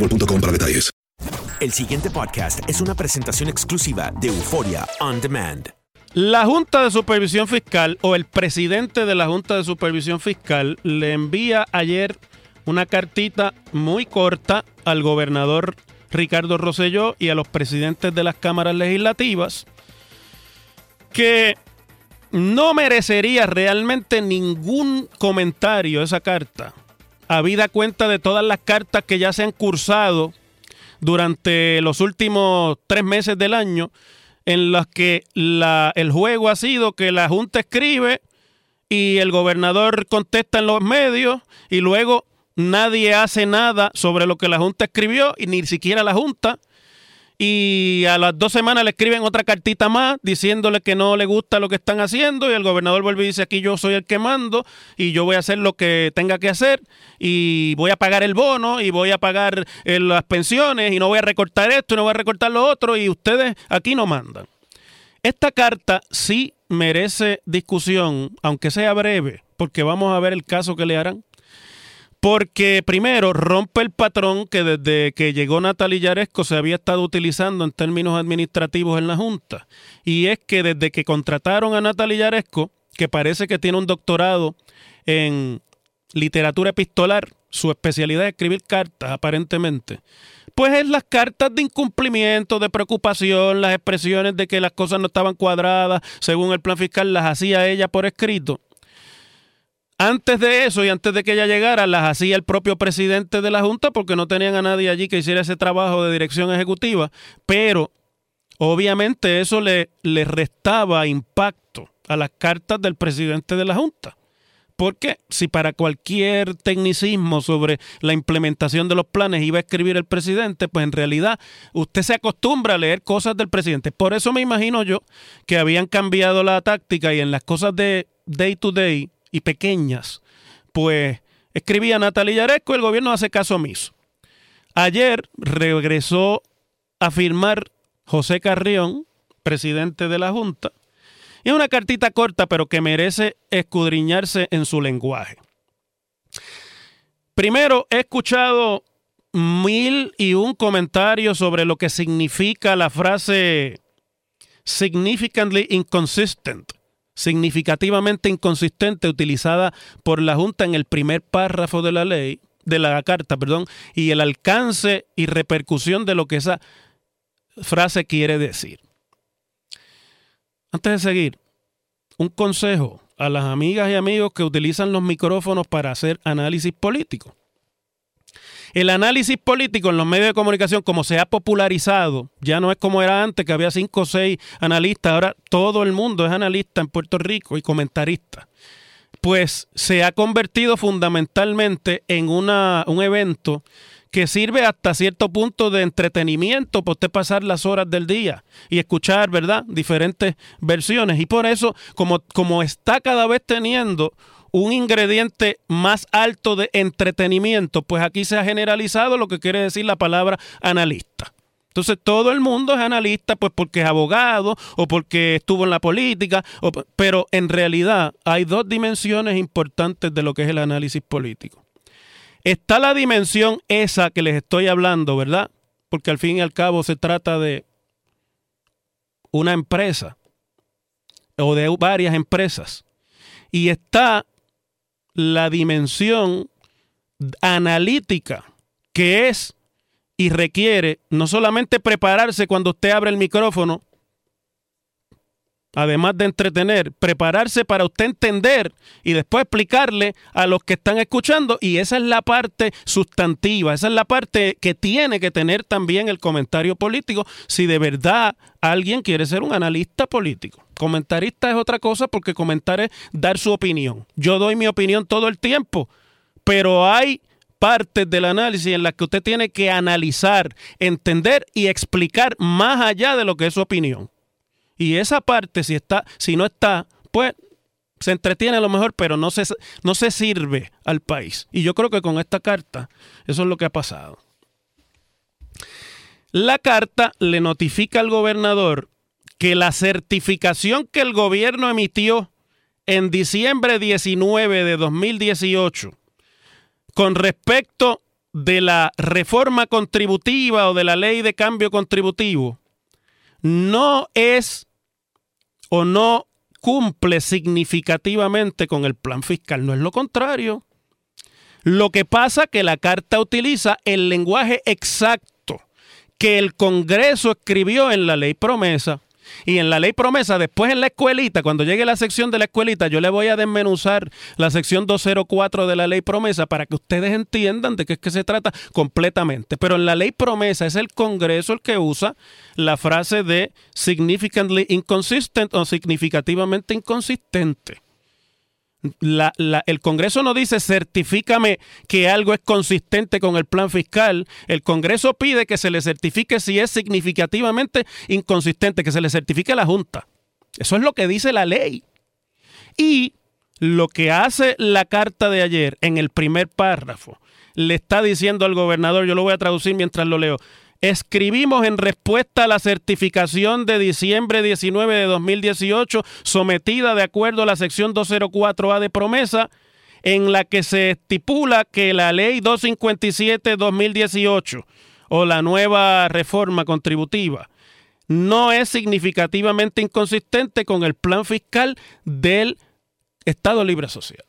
boostmobile.com para detalles. El siguiente podcast es una presentación exclusiva de Euforia On Demand. La Junta de Supervisión Fiscal o el presidente de la Junta de Supervisión Fiscal le envía ayer una cartita muy corta al gobernador Ricardo Rosselló y a los presidentes de las cámaras legislativas que no merecería realmente ningún comentario esa carta, habida cuenta de todas las cartas que ya se han cursado durante los últimos tres meses del año, en las que la- el juego ha sido que la Junta escribe y el gobernador contesta en los medios y luego nadie hace nada sobre lo que la Junta escribió y ni siquiera la Junta. Y a las dos semanas le escriben otra cartita más diciéndole que no le gusta lo que están haciendo y el gobernador vuelve y dice aquí yo soy el que mando y yo voy a hacer lo que tenga que hacer y voy a pagar el bono y voy a pagar eh, las pensiones y no voy a recortar esto y no voy a recortar lo otro y ustedes aquí no mandan. Esta carta sí merece discusión, aunque sea breve, porque vamos a ver el caso que le harán. Porque primero rompe el patrón que desde que llegó Natalia Yaresco se había estado utilizando en términos administrativos en la Junta. Y es que desde que contrataron a Natalia Yaresco, que parece que tiene un doctorado en literatura epistolar, su especialidad es escribir cartas aparentemente, pues es las cartas de incumplimiento, de preocupación, las expresiones de que las cosas no estaban cuadradas según el plan fiscal, las hacía ella por escrito. Antes de eso y antes de que ella llegara, las hacía el propio presidente de la Junta porque no tenían a nadie allí que hiciera ese trabajo de dirección ejecutiva, pero obviamente eso le, le restaba impacto a las cartas del presidente de la Junta. Porque si para cualquier tecnicismo sobre la implementación de los planes iba a escribir el presidente, pues en realidad usted se acostumbra a leer cosas del presidente. Por eso me imagino yo que habían cambiado la táctica y en las cosas de day to day y pequeñas, pues escribía Natalia Yaresco el gobierno hace caso omiso. Ayer regresó a firmar José Carrión, presidente de la Junta, y una cartita corta, pero que merece escudriñarse en su lenguaje. Primero, he escuchado mil y un comentarios sobre lo que significa la frase significantly inconsistent, significativamente inconsistente, utilizada por la Junta en el primer párrafo de la ley, de la carta, perdón, y el alcance y repercusión de lo que esa frase quiere decir. Antes de seguir, un consejo a las amigas y amigos que utilizan los micrófonos para hacer análisis político. El análisis político en los medios de comunicación, como se ha popularizado, ya no es como era antes, que había cinco o seis analistas, ahora todo el mundo es analista en Puerto Rico y comentarista. Pues se ha convertido fundamentalmente en una, un evento que sirve hasta cierto punto de entretenimiento para usted pasar las horas del día y escuchar, ¿verdad?, diferentes versiones. Y por eso, como, como está cada vez teniendo un ingrediente más alto de entretenimiento, pues aquí se ha generalizado lo que quiere decir la palabra analista. Entonces todo el mundo es analista, pues porque es abogado o porque estuvo en la política, pero en realidad hay dos dimensiones importantes de lo que es el análisis político. Está la dimensión esa que les estoy hablando, ¿verdad? Porque al fin y al cabo se trata de una empresa o de varias empresas. Y está la dimensión analítica que es y requiere no solamente prepararse cuando usted abre el micrófono, además de entretener, prepararse para usted entender y después explicarle a los que están escuchando. Y esa es la parte sustantiva, esa es la parte que tiene que tener también el comentario político si de verdad alguien quiere ser un analista político. Comentarista es otra cosa porque comentar es dar su opinión. Yo doy mi opinión todo el tiempo, pero hay partes del análisis en las que usted tiene que analizar, entender y explicar más allá de lo que es su opinión. Y esa parte, si está, si no está, pues se entretiene a lo mejor, pero no se, no se sirve al país. Y yo creo que con esta carta, eso es lo que ha pasado. La carta le notifica al gobernador que la certificación que el gobierno emitió en diciembre 19 de 2018 con respecto de la reforma contributiva o de la ley de cambio contributivo no es o no cumple significativamente con el plan fiscal. No es lo contrario. Lo que pasa que la carta utiliza el lenguaje exacto que el Congreso escribió en la ley promesa y en la ley promesa, después en la escuelita, cuando llegue la sección de la escuelita, yo le voy a desmenuzar la sección 204 de la ley promesa para que ustedes entiendan de qué es que se trata completamente. Pero en la ley promesa es el Congreso el que usa la frase de significantly inconsistent o significativamente inconsistente el Congreso no dice certifícame que algo es consistente con el plan fiscal. El Congreso pide que se le certifique si es significativamente inconsistente, que se le certifique a la Junta. Eso es lo que dice la ley. Y lo que hace la carta de ayer en el primer párrafo, le está diciendo al gobernador, yo lo voy a traducir mientras lo leo, Escribimos en respuesta a la certificación de diciembre 19 de 2018 sometida de acuerdo a la sección 204A de promesa en la que se estipula que la ley 257-2018 o la nueva reforma contributiva no es significativamente inconsistente con el plan fiscal del Estado Libre Asociado.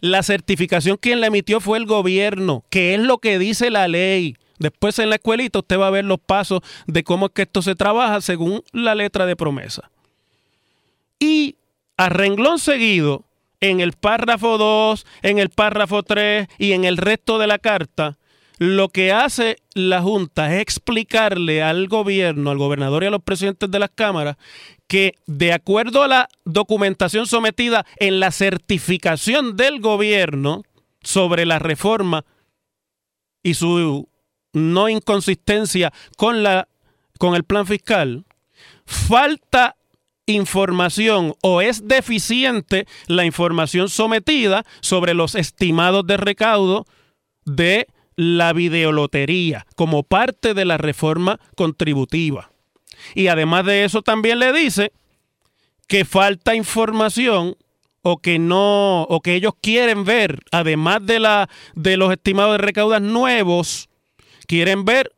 La certificación quien la emitió fue el gobierno, que es lo que dice la ley. Después en la escuelita usted va a ver los pasos de cómo es que esto se trabaja según la letra de promesa. Y a renglón seguido, en el párrafo 2, en el párrafo 3 y en el resto de la carta, lo que hace la Junta es explicarle al gobierno, al gobernador y a los presidentes de las cámaras que de acuerdo a la documentación sometida en la certificación del gobierno sobre la reforma y su no inconsistencia con, la, con el plan fiscal, falta información o es deficiente la información sometida sobre los estimados de recaudo de la videolotería como parte de la reforma contributiva. Y además de eso también le dice que falta información o que no o que ellos quieren ver además de la de los estimados de recaudas nuevos quieren ver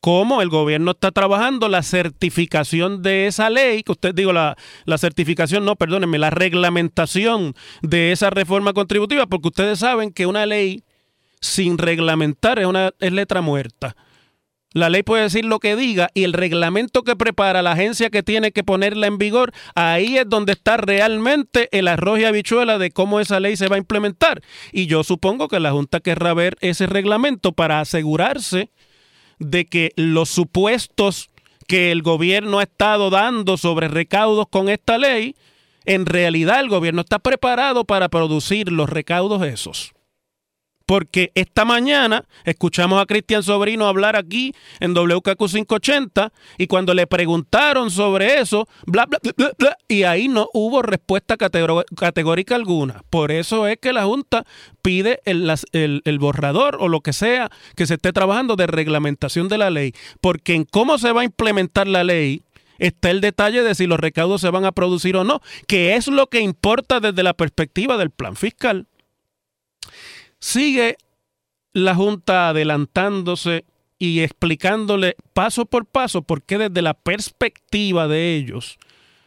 cómo el gobierno está trabajando la certificación de esa ley, que usted digo, la, la, certificación, no, perdónenme, la reglamentación de esa reforma contributiva, porque ustedes saben que una ley sin reglamentar es una es letra muerta. La ley puede decir lo que diga y el reglamento que prepara la agencia que tiene que ponerla en vigor, ahí es donde está realmente el arroz y habichuela de cómo esa ley se va a implementar. Y yo supongo que la Junta querrá ver ese reglamento para asegurarse de que los supuestos que el gobierno ha estado dando sobre recaudos con esta ley, en realidad el gobierno está preparado para producir los recaudos esos porque esta mañana escuchamos a Cristian Sobrino hablar aquí en WKQ 580 y cuando le preguntaron sobre eso, bla, bla, bla, bla, y ahí no hubo respuesta categórica alguna. Por eso es que la Junta pide el, el, el borrador o lo que sea que se esté trabajando de reglamentación de la ley, porque en cómo se va a implementar la ley, está el detalle de si los recaudos se van a producir o no, que es lo que importa desde la perspectiva del plan fiscal. Sigue la Junta adelantándose y explicándole paso por paso por qué desde la perspectiva de ellos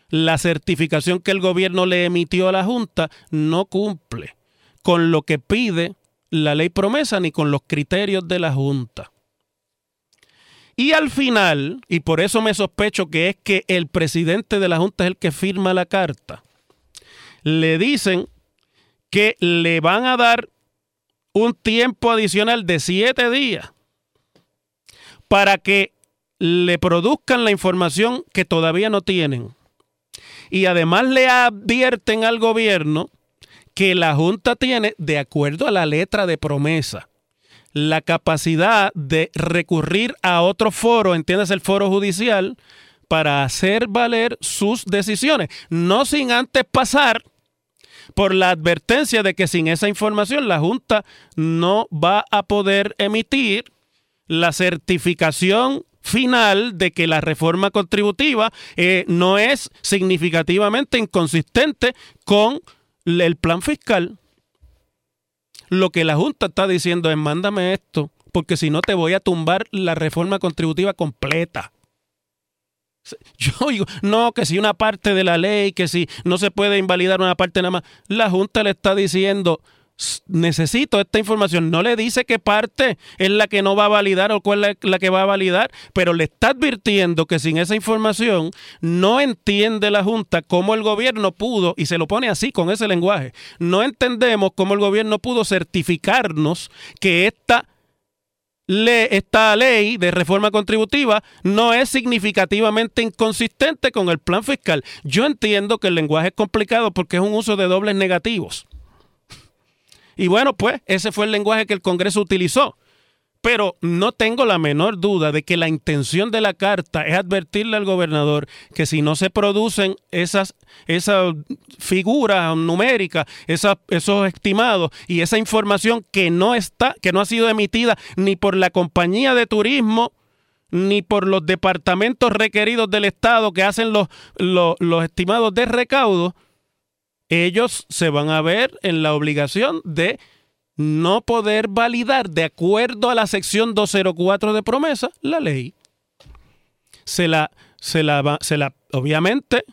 la certificación que el gobierno le emitió a la Junta no cumple con lo que pide la ley promesa ni con los criterios de la Junta. Y al final, y por eso me sospecho que es que el presidente de la Junta es el que firma la carta, le dicen que le van a dar un tiempo adicional de siete días para que le produzcan la información que todavía no tienen. Y además le advierten al gobierno que la Junta tiene, de acuerdo a la letra de promesa, la capacidad de recurrir a otro foro, entiendes el foro judicial, para hacer valer sus decisiones, no sin antes pasar por la advertencia de que sin esa información la Junta no va a poder emitir la certificación final de que la reforma contributiva eh, no es significativamente inconsistente con el plan fiscal. Lo que la Junta está diciendo es mándame esto, porque si no te voy a tumbar la reforma contributiva completa. Yo digo, no, que si una parte de la ley, que si no se puede invalidar una parte nada más, la Junta le está diciendo, necesito esta información. No le dice qué parte es la que no va a validar o cuál es la que va a validar, pero le está advirtiendo que sin esa información no entiende la Junta cómo el gobierno pudo, y se lo pone así con ese lenguaje, no entendemos cómo el gobierno pudo certificarnos que esta esta ley de reforma contributiva no es significativamente inconsistente con el plan fiscal. Yo entiendo que el lenguaje es complicado porque es un uso de dobles negativos. Y bueno, pues ese fue el lenguaje que el Congreso utilizó. Pero no tengo la menor duda de que la intención de la carta es advertirle al gobernador que si no se producen esas, esas figuras numéricas, esos estimados y esa información que no está, que no ha sido emitida ni por la compañía de turismo, ni por los departamentos requeridos del Estado que hacen los, los, los estimados de recaudo, ellos se van a ver en la obligación de no poder validar de acuerdo a la sección 204 de promesa la ley. Se la, se la, se la, obviamente,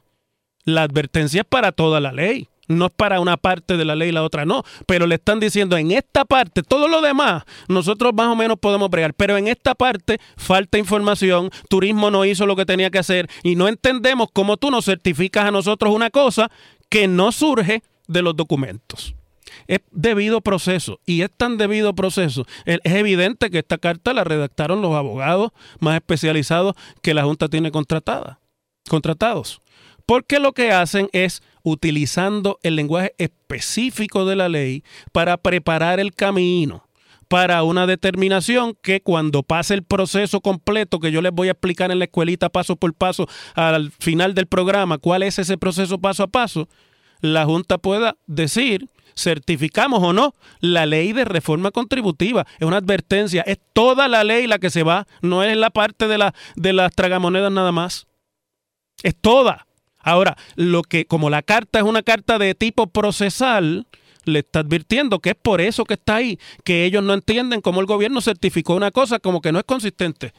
la advertencia es para toda la ley. No es para una parte de la ley y la otra no. Pero le están diciendo en esta parte, todo lo demás, nosotros más o menos podemos bregar. Pero en esta parte falta información, turismo no hizo lo que tenía que hacer y no entendemos cómo tú nos certificas a nosotros una cosa que no surge de los documentos es debido proceso y es tan debido proceso. Es evidente que esta carta la redactaron los abogados más especializados que la Junta tiene contratada, contratados. Porque lo que hacen es utilizando el lenguaje específico de la ley para preparar el camino para una determinación que cuando pase el proceso completo que yo les voy a explicar en la escuelita paso por paso al final del programa, cuál es ese proceso paso a paso, la Junta pueda decir certificamos o no la ley de reforma contributiva. Es una advertencia, es toda la ley la que se va, no es la parte de, la, de las tragamonedas nada más. Es toda. Ahora, lo que, como la carta es una carta de tipo procesal, le está advirtiendo que es por eso que está ahí, que ellos no entienden cómo el gobierno certificó una cosa como que no es consistente,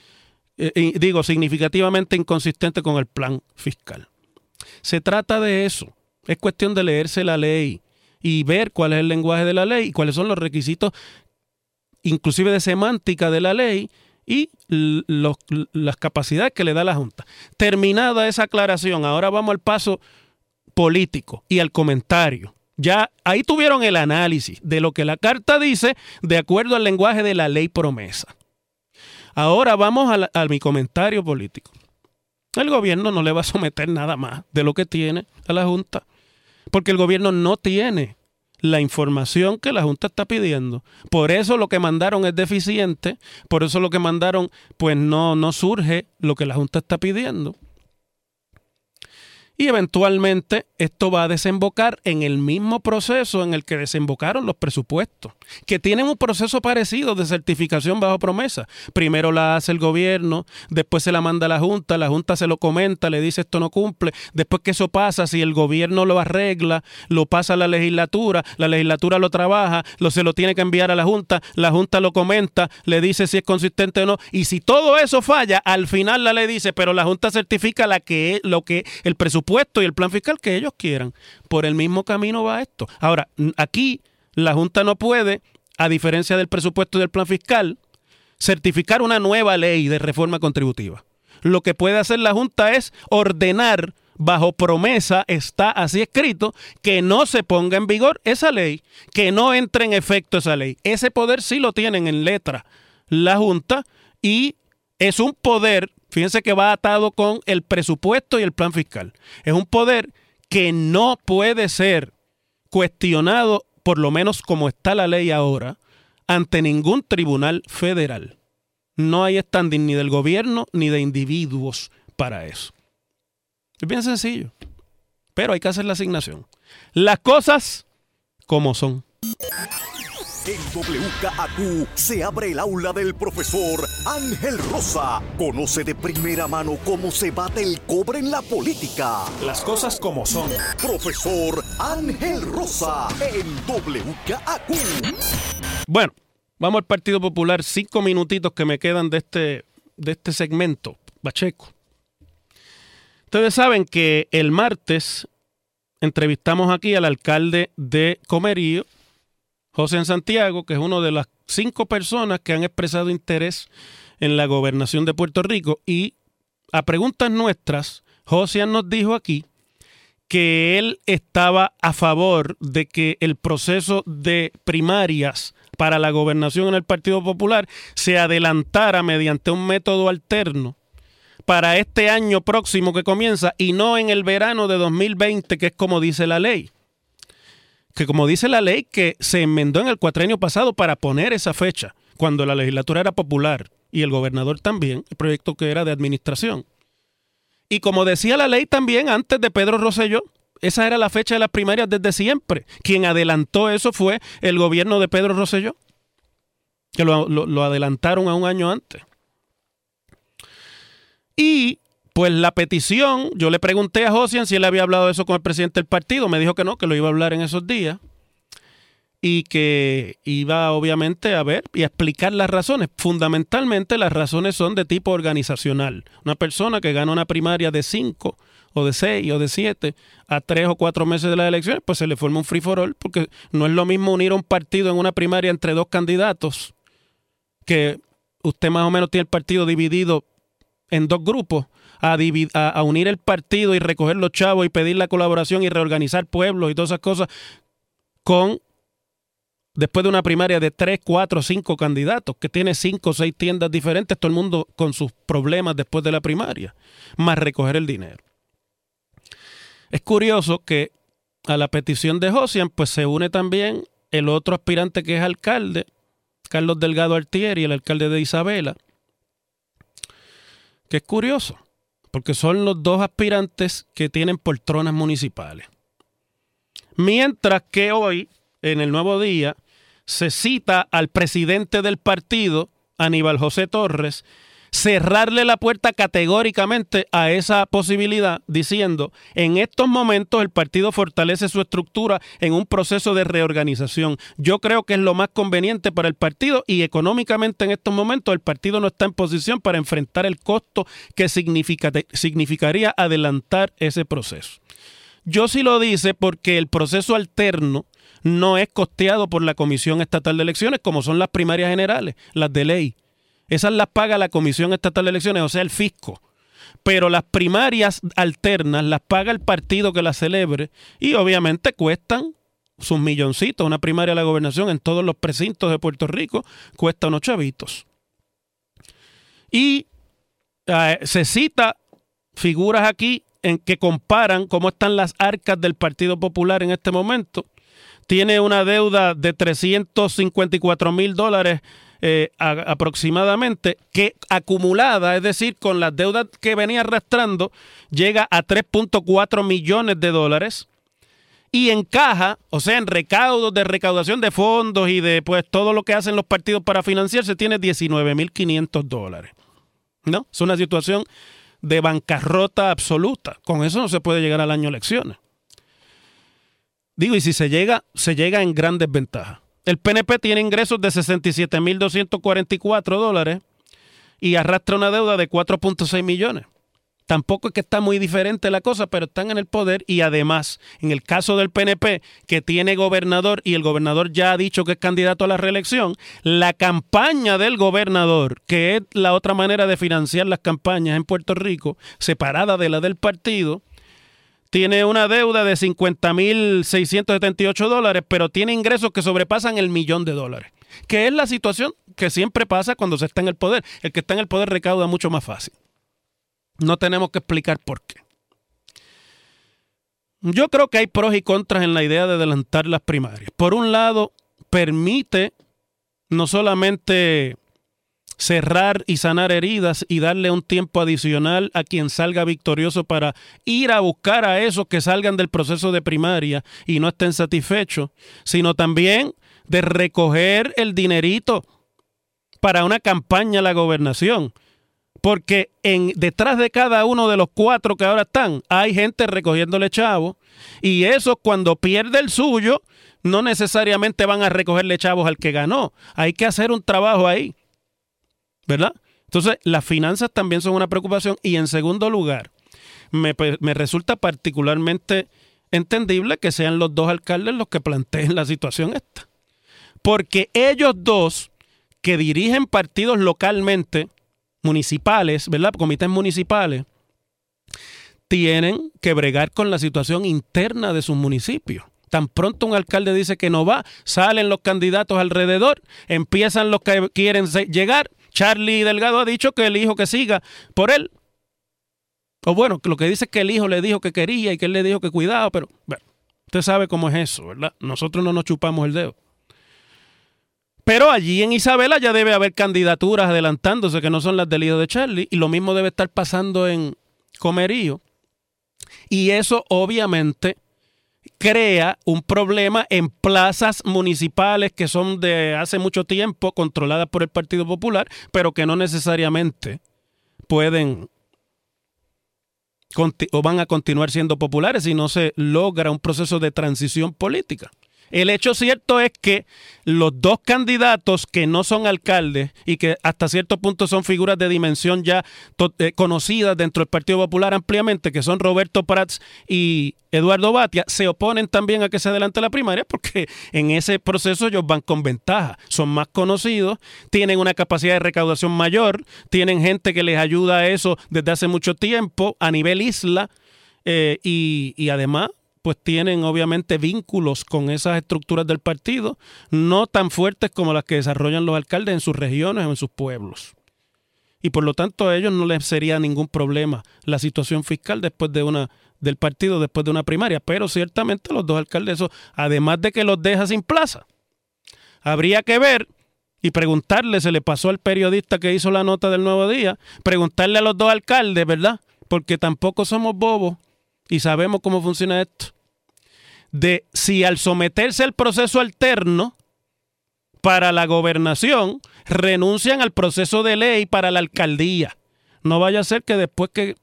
eh, digo, significativamente inconsistente con el plan fiscal. Se trata de eso. Es cuestión de leerse la ley y ver cuál es el lenguaje de la ley y cuáles son los requisitos, inclusive de semántica de la ley, y las capacidades que le da la Junta. Terminada esa aclaración, ahora vamos al paso político y al comentario. Ya ahí tuvieron el análisis de lo que la carta dice de acuerdo al lenguaje de la ley promesa. Ahora vamos a, mi comentario político. El gobierno no le va a someter nada más de lo que tiene a la Junta, porque el gobierno no tiene la información que la Junta está pidiendo. Por eso lo que mandaron es deficiente, por eso lo que mandaron pues no, no surge lo que la Junta está pidiendo y eventualmente esto va a desembocar en el mismo proceso en el que desembocaron los presupuestos, que tienen un proceso parecido de certificación bajo promesa. Primero la hace el gobierno, después se la manda a la Junta, la Junta se lo comenta, le dice esto no cumple, después que eso pasa, si el gobierno lo arregla, lo pasa a la legislatura, la legislatura lo trabaja, lo, se lo tiene que enviar a la Junta, la Junta lo comenta, le dice si es consistente o no, y si todo eso falla, al final la ley dice, pero la Junta certifica la que, lo que el presupuesto y el plan fiscal que ellos quieran. Por el mismo camino va esto. Ahora, aquí la Junta no puede, a diferencia del presupuesto y del plan fiscal, certificar una nueva ley de reforma contributiva. Lo que puede hacer la Junta es ordenar bajo promesa, está así escrito, que no se ponga en vigor esa ley, que no entre en efecto esa ley. Ese poder sí lo tienen en letra la Junta y es un poder Fíjense que va atado con el presupuesto y el plan fiscal. Es un poder que no puede ser cuestionado, por lo menos como está la ley ahora, ante ningún tribunal federal. No hay standing ni del gobierno ni de individuos para eso. Es bien sencillo, pero hay que hacer la asignación. Las cosas como son. En WKAQ se abre el aula del profesor Ángel Rosa. Conoce de primera mano cómo se bate el cobre en la política. Las cosas como son. Profesor Ángel Rosa en WKAQ. Bueno, vamos al Partido Popular. Cinco minutitos que me quedan de este, de este segmento. Bacheco. Ustedes saben que el martes entrevistamos aquí al alcalde de Comerío, José Santiago, que es uno de las cinco personas que han expresado interés en la gobernación de Puerto Rico. Y a preguntas nuestras, José nos dijo aquí que él estaba a favor de que el proceso de primarias para la gobernación en el Partido Popular se adelantara mediante un método alterno para este año próximo que comienza y no en el verano de 2020, que es como dice la ley que como dice la ley, que se enmendó en el cuatrenio pasado para poner esa fecha, cuando la legislatura era popular y el gobernador también, el proyecto que era de administración. Y como decía la ley también antes de Pedro Rosselló, esa era la fecha de las primarias desde siempre. Quien adelantó eso fue el gobierno de Pedro Rosselló, que lo, lo adelantaron a un año antes. Y pues la petición, yo le pregunté a Josian si él había hablado de eso con el presidente del partido, me dijo que no, que lo iba a hablar en esos días y que iba obviamente a ver y a explicar las razones. Fundamentalmente las razones son de tipo organizacional. Una persona que gana una primaria de 5 o de 6 o de 7 a 3 o 4 meses de las elecciones, pues se le forma un free for all, porque no es lo mismo unir un partido en una primaria entre dos candidatos, que usted más o menos tiene el partido dividido en dos grupos, a, unir el partido y recoger los chavos y pedir la colaboración y reorganizar pueblos y todas esas cosas con después de una primaria de tres, cuatro, cinco candidatos, que tiene cinco o seis tiendas diferentes, todo el mundo con sus problemas después de la primaria, más recoger el dinero. Es curioso que a la petición de Josian, pues se une también el otro aspirante que es alcalde, Carlos Delgado Altieri, el alcalde de Isabela, que es curioso porque son los dos aspirantes que tienen poltronas municipales. Mientras que hoy, en el nuevo día, se cita al presidente del partido, Aníbal José Torres, cerrarle la puerta categóricamente a esa posibilidad, diciendo, en estos momentos el partido fortalece su estructura en un proceso de reorganización. Yo creo que es lo más conveniente para el partido y económicamente en estos momentos el partido no está en posición para enfrentar el costo que significaría adelantar ese proceso. Yo sí lo dice porque el proceso alterno no es costeado por la Comisión Estatal de Elecciones como son las primarias generales, las de ley Esas las paga la Comisión Estatal de Elecciones, o sea, el fisco. Pero las primarias alternas las paga el partido que las celebre y obviamente cuestan sus milloncitos. Una primaria de la gobernación en todos los precintos de Puerto Rico cuesta unos chavitos. Y eh, se cita figuras aquí en que comparan cómo están las arcas del Partido Popular en este momento. Tiene una deuda de 354 mil dólares eh, aproximadamente, que acumulada, es decir, con las deudas que venía arrastrando, llega a 3.4 millones de dólares y encaja, o sea, en recaudos de recaudación de fondos y de pues todo lo que hacen los partidos para financiarse, tiene 19.500 dólares. ¿No? Es una situación de bancarrota absoluta. Con eso no se puede llegar al año elecciones. Digo, y si se llega, se llega en gran desventaja. El PNP tiene ingresos de 67.244 dólares y arrastra una deuda de 4.6 millones. Tampoco es que está muy diferente la cosa, pero están en el poder y además, en el caso del PNP, que tiene gobernador y el gobernador ya ha dicho que es candidato a la reelección, la campaña del gobernador, que es la otra manera de financiar las campañas en Puerto Rico, separada de la del partido, tiene una deuda de 50.678 dólares, pero tiene ingresos que sobrepasan el millón de dólares, que es la situación que siempre pasa cuando se está en el poder. El que está en el poder recauda mucho más fácil. No tenemos que explicar por qué. Yo creo que hay pros y contras en la idea de adelantar las primarias. Por un lado, permite no solamente cerrar y sanar heridas y darle un tiempo adicional a quien salga victorioso para ir a buscar a esos que salgan del proceso de primaria y no estén satisfechos, sino también de recoger el dinerito para una campaña a la gobernación. Porque en, detrás de cada uno de los cuatro que ahora están, hay gente recogiéndole chavos. Y eso cuando pierde el suyo, no necesariamente van a recogerle chavos al que ganó. Hay que hacer un trabajo ahí. ¿Verdad? Entonces, las finanzas también son una preocupación y en segundo lugar, me, resulta particularmente entendible que sean los dos alcaldes los que planteen la situación esta. Porque ellos dos que dirigen partidos localmente, municipales, ¿verdad? Comités municipales, tienen que bregar con la situación interna de sus municipios. Tan pronto un alcalde dice que no va, salen los candidatos alrededor, empiezan los que quieren llegar Charlie Delgado ha dicho que el hijo que siga por él. O bueno, lo que dice es que el hijo le dijo que quería y que él le dijo que cuidado, pero bueno, usted sabe cómo es eso, ¿verdad? Nosotros no nos chupamos el dedo. Pero allí en Isabela ya debe haber candidaturas adelantándose que no son las del hijo de Charlie y lo mismo debe estar pasando en Comerío. Y eso obviamente crea un problema en plazas municipales que son de hace mucho tiempo controladas por el Partido Popular, pero que no necesariamente pueden o van a continuar siendo populares si no se logra un proceso de transición política. El hecho cierto es que los dos candidatos que no son alcaldes y que hasta cierto punto son figuras de dimensión ya eh, conocidas dentro del Partido Popular ampliamente, que son Roberto Prats y Eduardo Batia, se oponen también a que se adelante la primaria porque en ese proceso ellos van con ventaja, son más conocidos, tienen una capacidad de recaudación mayor, tienen gente que les ayuda a eso desde hace mucho tiempo a nivel isla eh, y, y además pues tienen obviamente vínculos con esas estructuras del partido, no tan fuertes como las que desarrollan los alcaldes en sus regiones o en sus pueblos. Y por lo tanto a ellos no les sería ningún problema la situación fiscal después de una del partido después de una primaria, pero ciertamente los dos alcaldes además de que los deja sin plaza. Habría que ver y preguntarle, se le pasó al periodista que hizo la nota del Nuevo Día, preguntarle a los dos alcaldes, ¿verdad? Porque tampoco somos bobos y sabemos cómo funciona esto, de si al someterse al proceso alterno para la gobernación, renuncian al proceso de ley para la alcaldía. No vaya a ser que después que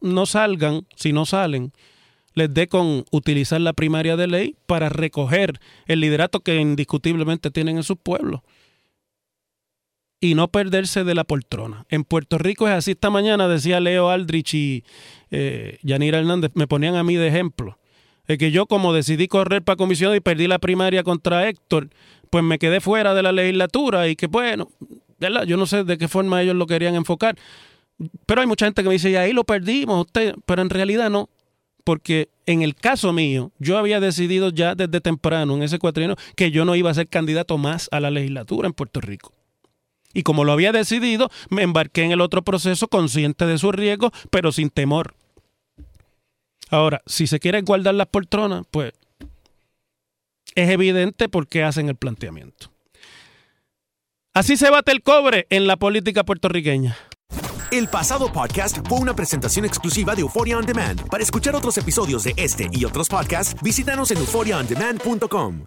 no salgan, si no salen, les dé con utilizar la primaria de ley para recoger el liderato que indiscutiblemente tienen en sus pueblos y no perderse de la poltrona. En Puerto Rico es así. Esta mañana decía Leo Aldrich y eh, Yanira Hernández, me ponían a mí de ejemplo. Es que yo como decidí correr para comisión y perdí la primaria contra Héctor, pues me quedé fuera de la legislatura y que bueno, ¿verdad? Yo no sé de qué forma ellos lo querían enfocar. Pero hay mucha gente que me dice, y ahí lo perdimos, usted. Pero en realidad no. Porque en el caso mío, yo había decidido ya desde temprano, en ese cuatrienio, que yo no iba a ser candidato más a la legislatura en Puerto Rico. Y como lo había decidido, me embarqué en el otro proceso consciente de su riesgo, pero sin temor. Ahora, si se quiere guardar las poltronas, pues es evidente por qué hacen el planteamiento. Así se bate el cobre en la política puertorriqueña. El pasado podcast fue una presentación exclusiva de Euphoria On Demand. Para escuchar otros episodios de este y otros podcasts, visítanos en euphoriaondemand.com.